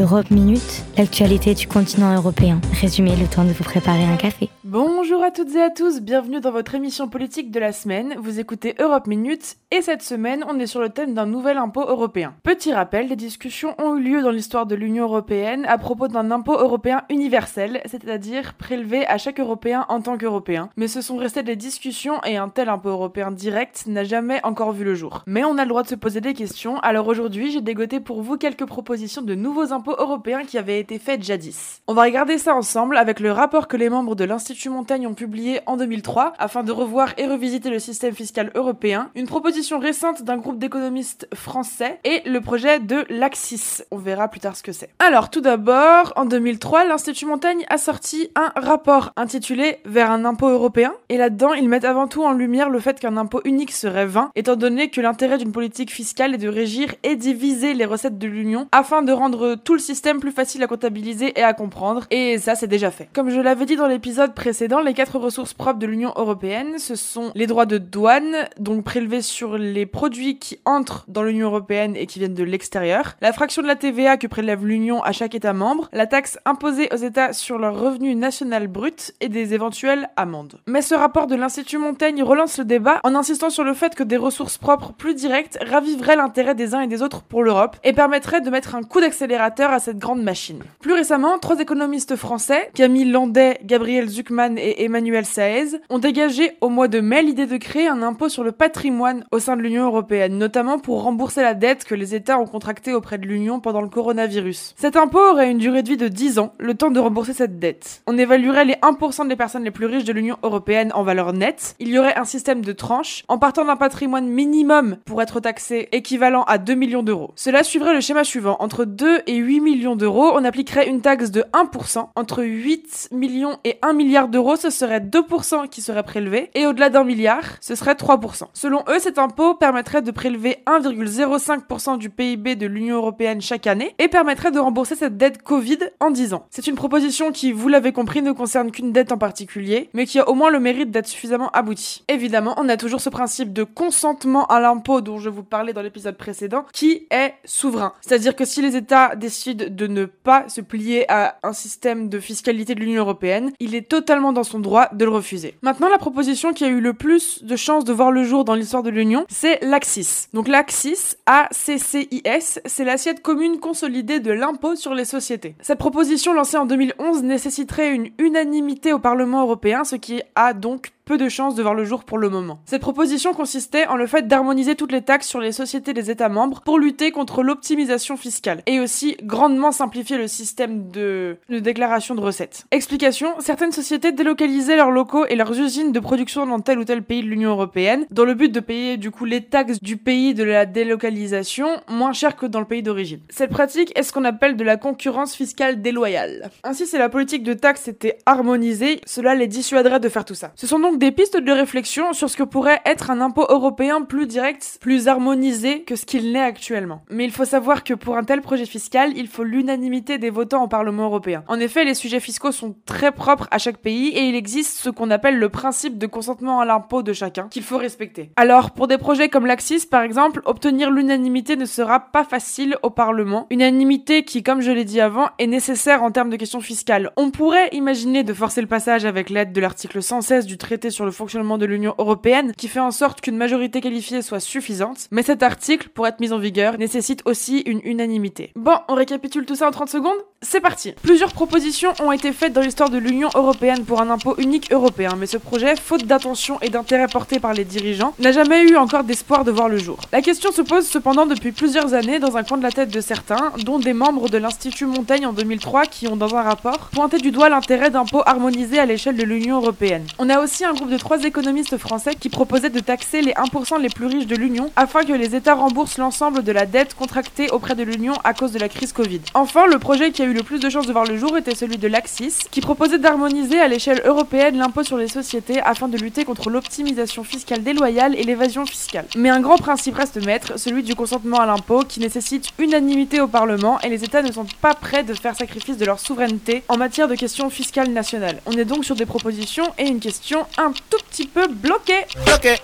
Europe Minute, l'actualité du continent européen. Résumé, le temps de vous préparer un café. Bonjour à toutes et à tous, bienvenue dans votre émission politique de la semaine. Vous écoutez Europe Minute et cette semaine, on est sur le thème d'un nouvel impôt européen. Petit rappel, des discussions ont eu lieu dans l'histoire de l'Union européenne à propos d'un impôt européen universel, c'est-à-dire prélevé à chaque Européen en tant qu'Européen. Mais ce sont restés des discussions et un tel impôt européen direct n'a jamais encore vu le jour. Mais on a le droit de se poser des questions, alors aujourd'hui j'ai dégoté pour vous quelques propositions de nouveaux impôts européens qui avaient été faites jadis. On va regarder ça ensemble avec le rapport que les membres de l'Institut Montaigne ont publié en 2003 afin de revoir et revisiter le système fiscal européen, une proposition récente d'un groupe d'économistes français et le projet de l'Axis. On verra plus tard ce que c'est. Alors tout d'abord, en 2003, l'Institut Montaigne a sorti un rapport intitulé Vers un impôt européen et là-dedans, ils mettent avant tout en lumière le fait qu'un impôt unique serait vain étant donné que l'intérêt d'une politique fiscale est de régir et diviser les recettes de l'Union afin de rendre tout le système plus facile à comptabiliser et à comprendre et ça c'est déjà fait. Comme je l'avais dit dans l'épisode précédent les quatre ressources propres de l'Union européenne, ce sont les droits de douane, donc prélevés sur les produits qui entrent dans l'Union européenne et qui viennent de l'extérieur, la fraction de la TVA que prélève l'Union à chaque État membre, la taxe imposée aux États sur leur revenu national brut et des éventuelles amendes. Mais ce rapport de l'Institut Montaigne relance le débat en insistant sur le fait que des ressources propres plus directes raviveraient l'intérêt des uns et des autres pour l'Europe et permettraient de mettre un coup d'accélérateur à cette grande machine. Plus récemment, trois économistes français, Camille Landais, Gabriel Et Emmanuel Saez ont dégagé au mois de mai l'idée de créer un impôt sur le patrimoine au sein de l'Union européenne, notamment pour rembourser la dette que les États ont contractée auprès de l'Union pendant le coronavirus. Cet impôt aurait une durée de vie de 10 ans, le temps de rembourser cette dette. On évaluerait les 1% des personnes les plus riches de l'Union européenne en valeur nette. Il y aurait un système de tranches en partant d'un patrimoine minimum pour être taxé équivalent à 2 millions d'euros. Cela suivrait le schéma suivant. Entre 2 et 8 millions d'euros, on appliquerait une taxe de 1%. Entre 8 millions et 1 milliard d'euros, ce serait 2% qui seraient prélevés, et au-delà d'un milliard, ce serait 3%. Selon eux, cet impôt permettrait de prélever 1,05% du PIB de l'Union européenne chaque année, et permettrait de rembourser cette dette Covid en 10 ans. C'est une proposition qui, vous l'avez compris, ne concerne qu'une dette en particulier, mais qui a au moins le mérite d'être suffisamment aboutie. Évidemment, on a toujours ce principe de consentement à l'impôt dont je vous parlais dans l'épisode précédent, qui est souverain. C'est-à-dire que si les États décident de ne pas se plier à un système de fiscalité de l'Union européenne, il est totalement dans son droit de le refuser. Maintenant, la proposition qui a eu le plus de chances de voir le jour dans l'histoire de l'Union, c'est l'AXIS. Donc l'AXIS, A-C-C-I-S, c'est l'assiette commune consolidée de l'impôt sur les sociétés. Cette proposition lancée en 2011 nécessiterait une unanimité au Parlement européen, ce qui a donc peu de chances de voir le jour pour le moment. Cette proposition consistait en le fait d'harmoniser toutes les taxes sur les sociétés des États membres pour lutter contre l'optimisation fiscale et aussi grandement simplifier le système de, de déclaration de recettes. Explication, certaines sociétés délocalisaient leurs locaux et leurs usines de production dans tel ou tel pays de l'Union européenne dans le but de payer du coup les taxes du pays de la délocalisation moins cher que dans le pays d'origine. Cette pratique est ce qu'on appelle de la concurrence fiscale déloyale. Ainsi, si la politique de taxes était harmonisée, cela les dissuaderait de faire tout ça. Ce sont donc des pistes de réflexion sur ce que pourrait être un impôt européen plus direct, plus harmonisé que ce qu'il n'est actuellement. Mais il faut savoir que pour un tel projet fiscal, il faut l'unanimité des votants au Parlement européen. En effet, les sujets fiscaux sont très propres à chaque pays et il existe ce qu'on appelle le principe de consentement à l'impôt de chacun qu'il faut respecter. Alors, pour des projets comme l'Axis, par exemple, obtenir l'unanimité ne sera pas facile au Parlement. Unanimité qui, comme je l'ai dit avant, est nécessaire en termes de questions fiscales. On pourrait imaginer de forcer le passage avec l'aide de l'article 116 du traité sur le fonctionnement de l'Union européenne qui fait en sorte qu'une majorité qualifiée soit suffisante, mais cet article, pour être mis en vigueur, nécessite aussi une unanimité. Bon, on récapitule tout ça en 30 secondes? C'est parti Plusieurs propositions ont été faites dans l'histoire de l'Union européenne pour un impôt unique européen, mais ce projet, faute d'attention et d'intérêt porté par les dirigeants, n'a jamais eu encore d'espoir de voir le jour. La question se pose cependant depuis plusieurs années dans un coin de la tête de certains, dont des membres de l'Institut Montaigne en 2003 qui ont dans un rapport pointé du doigt l'intérêt d'impôts harmonisés à l'échelle de l'Union européenne. On a aussi un groupe de trois économistes français qui proposaient de taxer les 1% les plus riches de l'Union afin que les États remboursent l'ensemble de la dette contractée auprès de l'Union à cause de la crise Covid. Enfin, le projet qui a eu le plus de chances de voir le jour était celui de l'Axis, qui proposait d'harmoniser à l'échelle européenne l'impôt sur les sociétés afin de lutter contre l'optimisation fiscale déloyale et l'évasion fiscale. Mais un grand principe reste maître, celui du consentement à l'impôt qui nécessite unanimité au Parlement et les États ne sont pas prêts de faire sacrifice de leur souveraineté en matière de questions fiscales nationales. On est donc sur des propositions et une question un tout petit peu bloqué. Bloqué.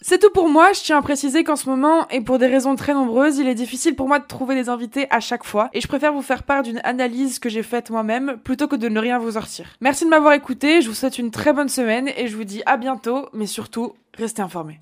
C'est tout pour moi, je tiens à préciser qu'en ce moment, et pour des raisons très nombreuses, il est difficile pour moi de trouver des invités à chaque fois, et je préfère vous faire part d'une analyse que j'ai faite moi-même, plutôt que de ne rien vous sortir. Merci de m'avoir écouté, je vous souhaite une très bonne semaine, et je vous dis à bientôt, mais surtout, restez informés.